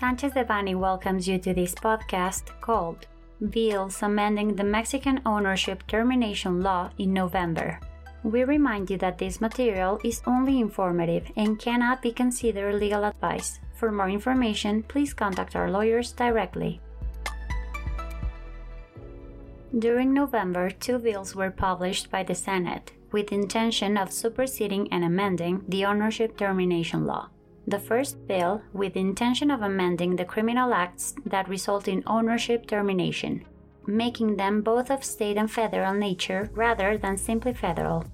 Sanchez Devanny welcomes you to this podcast called Bills Amending the Mexican Ownership Termination Law in November. We remind you that this material is only informative and cannot be considered legal advice. For more information, please contact our lawyers directly. During November, two bills were published by the Senate with intention of superseding and amending the ownership termination law. The first bill with the intention of amending the criminal acts that result in ownership termination, making them both of state and federal nature rather than simply federal.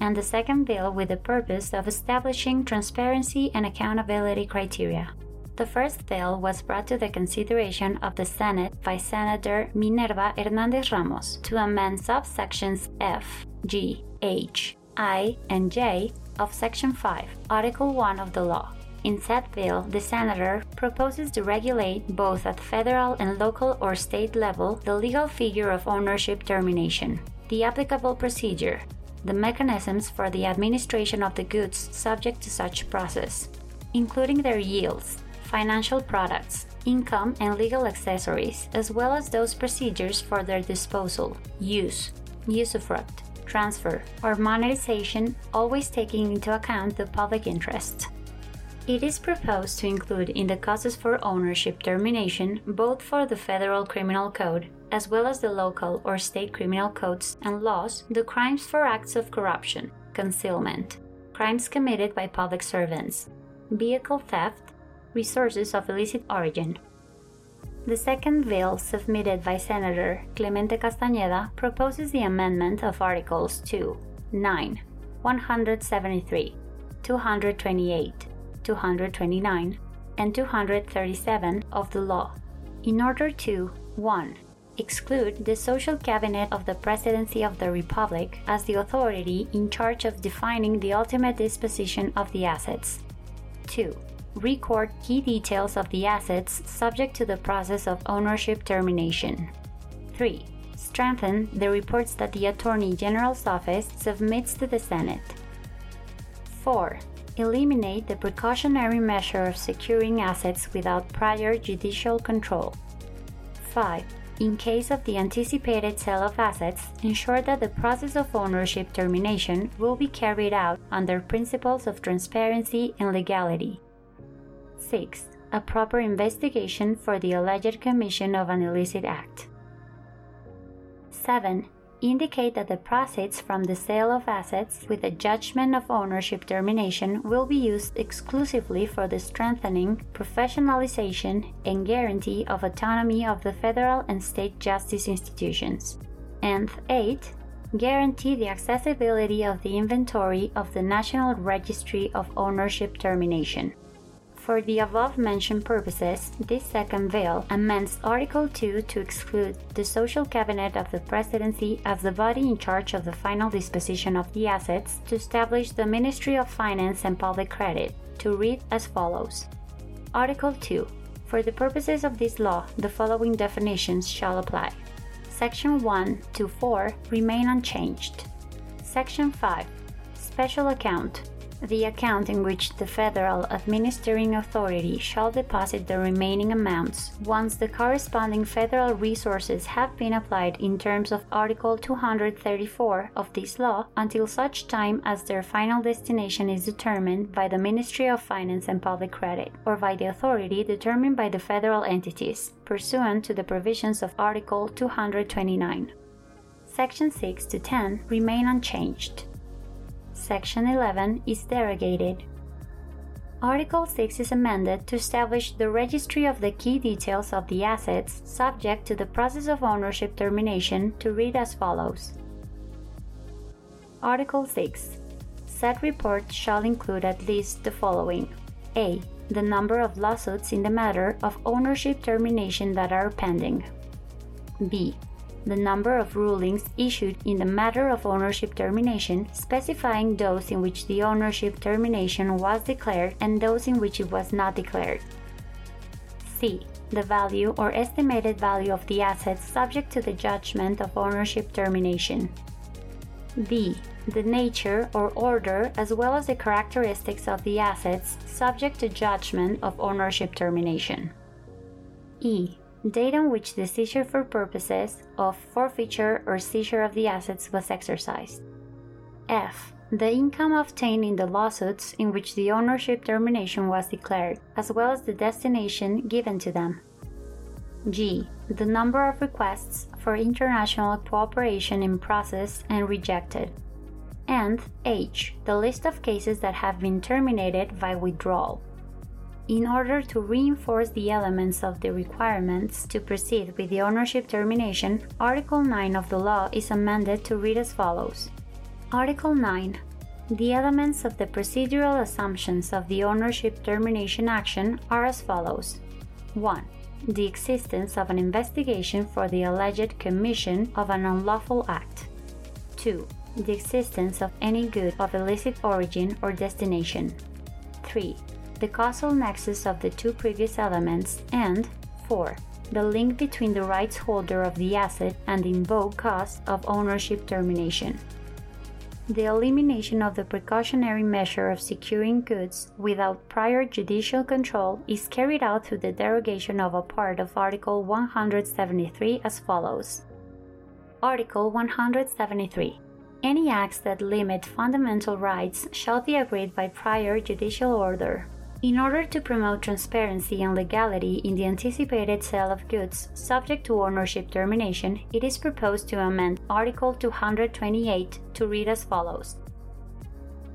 And the second bill with the purpose of establishing transparency and accountability criteria. The first bill was brought to the consideration of the Senate by Senator Minerva Hernandez Ramos to amend subsections F, G, H, I, and J of Section 5, Article 1 of the law. In said bill, the senator proposes to regulate, both at federal and local or state level, the legal figure of ownership termination, the applicable procedure, the mechanisms for the administration of the goods subject to such process, including their yields, financial products, income, and legal accessories, as well as those procedures for their disposal, use, usufruct, transfer, or monetization, always taking into account the public interest. It is proposed to include in the causes for ownership termination both for the federal criminal code as well as the local or state criminal codes and laws the crimes for acts of corruption, concealment, crimes committed by public servants, vehicle theft, resources of illicit origin. The second bill submitted by Senator Clemente Castañeda proposes the amendment of Articles 2, 9, 173, 228, 229, and 237 of the law in order to 1. Exclude the social cabinet of the Presidency of the Republic as the authority in charge of defining the ultimate disposition of the assets. 2 record key details of the assets subject to the process of ownership termination. 3. Strengthen the reports that the Attorney General's office submits to the Senate. 4. Eliminate the precautionary measure of securing assets without prior judicial control. 5. In case of the anticipated sale of assets, ensure that the process of ownership termination will be carried out under principles of transparency and legality. 6. A proper investigation for the alleged commission of an illicit act. 7. Indicate that the proceeds from the sale of assets with a judgment of ownership termination will be used exclusively for the strengthening, professionalization, and guarantee of autonomy of the federal and state justice institutions. And 8 guarantee the accessibility of the inventory of the National Registry of Ownership Termination. For the above mentioned purposes, this second bill amends Article 2 to exclude the social cabinet of the presidency as the body in charge of the final disposition of the assets to establish the Ministry of Finance and Public Credit, to read as follows Article 2. For the purposes of this law, the following definitions shall apply. Section 1 to 4 remain unchanged. Section 5. Special account the account in which the federal administering authority shall deposit the remaining amounts once the corresponding federal resources have been applied in terms of Article 234 of this law until such time as their final destination is determined by the Ministry of Finance and Public Credit or by the authority determined by the federal entities pursuant to the provisions of Article 229. Section 6 to 10 remain unchanged. Section 11 is derogated. Article 6 is amended to establish the registry of the key details of the assets subject to the process of ownership termination to read as follows. Article 6. Said report shall include at least the following A. The number of lawsuits in the matter of ownership termination that are pending. B the number of rulings issued in the matter of ownership termination, specifying those in which the ownership termination was declared and those in which it was not declared. C. The value or estimated value of the assets subject to the judgment of ownership termination. D. The nature or order as well as the characteristics of the assets subject to judgment of ownership termination. E. Date on which the seizure for purposes of forfeiture or seizure of the assets was exercised. F. The income obtained in the lawsuits in which the ownership termination was declared, as well as the destination given to them. G. The number of requests for international cooperation in process and rejected. And H. The list of cases that have been terminated by withdrawal. In order to reinforce the elements of the requirements to proceed with the ownership termination, Article 9 of the law is amended to read as follows Article 9. The elements of the procedural assumptions of the ownership termination action are as follows 1. The existence of an investigation for the alleged commission of an unlawful act. 2. The existence of any good of illicit origin or destination. 3. The causal nexus of the two previous elements. And 4. The link between the rights holder of the asset and the invoked cause of ownership termination the elimination of the precautionary measure of securing goods without prior judicial control is carried out through the derogation of a part of Article 173 as follows Article 173. Any acts that limit fundamental rights shall be agreed by prior judicial order. In order to promote transparency and legality in the anticipated sale of goods subject to ownership termination, it is proposed to amend Article 228 to read as follows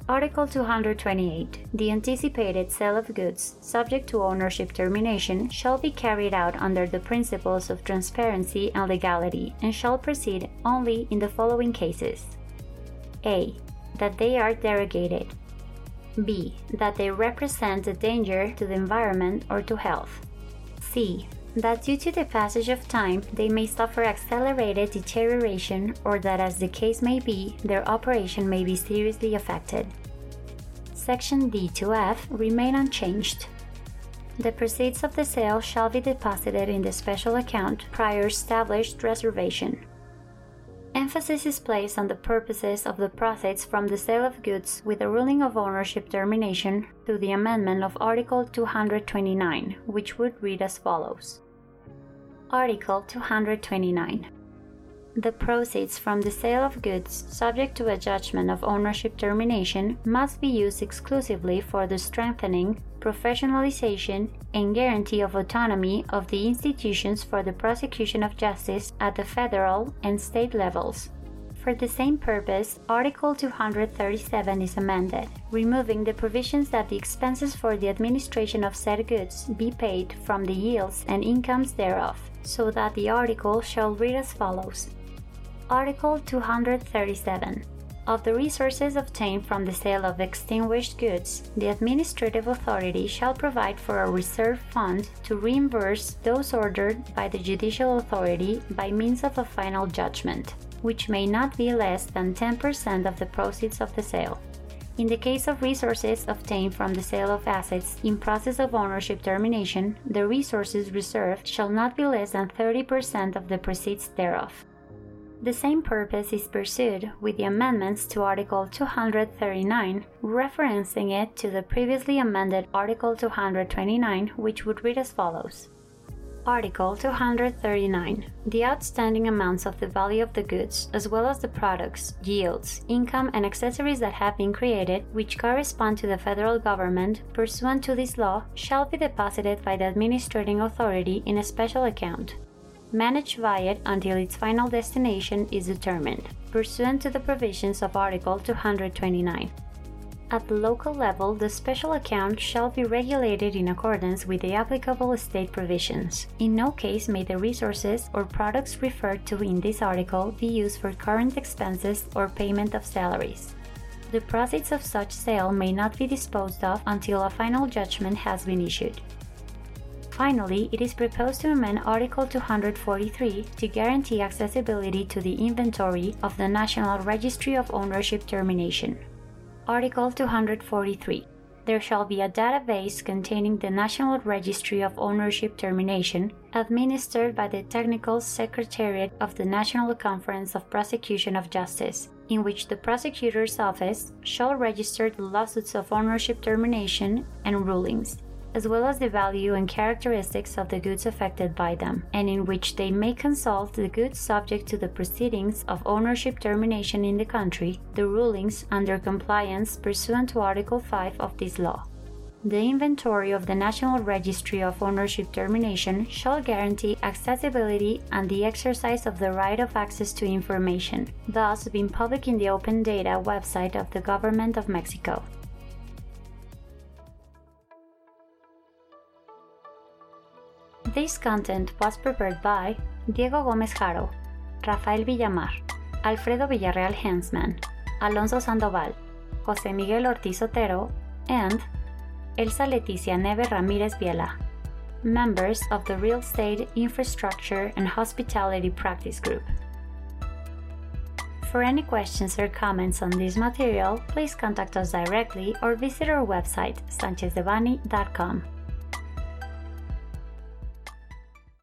Article 228. The anticipated sale of goods subject to ownership termination shall be carried out under the principles of transparency and legality and shall proceed only in the following cases A. That they are derogated B. That they represent a danger to the environment or to health. C. That due to the passage of time, they may suffer accelerated deterioration or that, as the case may be, their operation may be seriously affected. Section D to F remain unchanged. The proceeds of the sale shall be deposited in the special account prior established reservation emphasis is placed on the purposes of the profits from the sale of goods with a ruling of ownership termination through the amendment of Article 229, which would read as follows Article 229. The proceeds from the sale of goods subject to a judgment of ownership termination must be used exclusively for the strengthening, professionalization, and guarantee of autonomy of the institutions for the prosecution of justice at the federal and state levels. For the same purpose, Article 237 is amended, removing the provisions that the expenses for the administration of said goods be paid from the yields and incomes thereof, so that the article shall read as follows Article 237 of the resources obtained from the sale of extinguished goods, the administrative authority shall provide for a reserve fund to reimburse those ordered by the judicial authority by means of a final judgment, which may not be less than 10% of the proceeds of the sale. In the case of resources obtained from the sale of assets in process of ownership termination, the resources reserved shall not be less than 30% of the proceeds thereof. The same purpose is pursued with the amendments to Article 239, referencing it to the previously amended Article 229, which would read as follows Article 239. The outstanding amounts of the value of the goods, as well as the products, yields, income, and accessories that have been created, which correspond to the federal government pursuant to this law, shall be deposited by the administrating authority in a special account managed by it until its final destination is determined, pursuant to the provisions of Article 229. At the local level, the special account shall be regulated in accordance with the applicable state provisions. In no case may the resources or products referred to in this article be used for current expenses or payment of salaries. The proceeds of such sale may not be disposed of until a final judgment has been issued. Finally, it is proposed to amend Article 243 to guarantee accessibility to the inventory of the National Registry of Ownership Termination. Article 243 there shall be a database containing the National Registry of Ownership Termination, administered by the Technical Secretariat of the National Conference of Prosecution of Justice, in which the prosecutor's office shall register the lawsuits of ownership termination and rulings, as well as the value and characteristics of the goods affected by them, and in which they may consult the goods subject to the proceedings of ownership termination in the country, the rulings under compliance pursuant to Article 5 of this law. The inventory of the National Registry of Ownership Termination shall guarantee accessibility and the exercise of the right of access to information, thus being public in the Open Data website of the Government of Mexico. This content was prepared by Diego Gómez Haro, Rafael Villamar, Alfredo Villarreal Hensman, Alonso Sandoval, José Miguel Ortiz Otero, and Elsa Leticia Neve Ramirez Viela, members of the Real Estate, Infrastructure, and Hospitality Practice Group. For any questions or comments on this material, please contact us directly or visit our website, sanchezdevanny.com.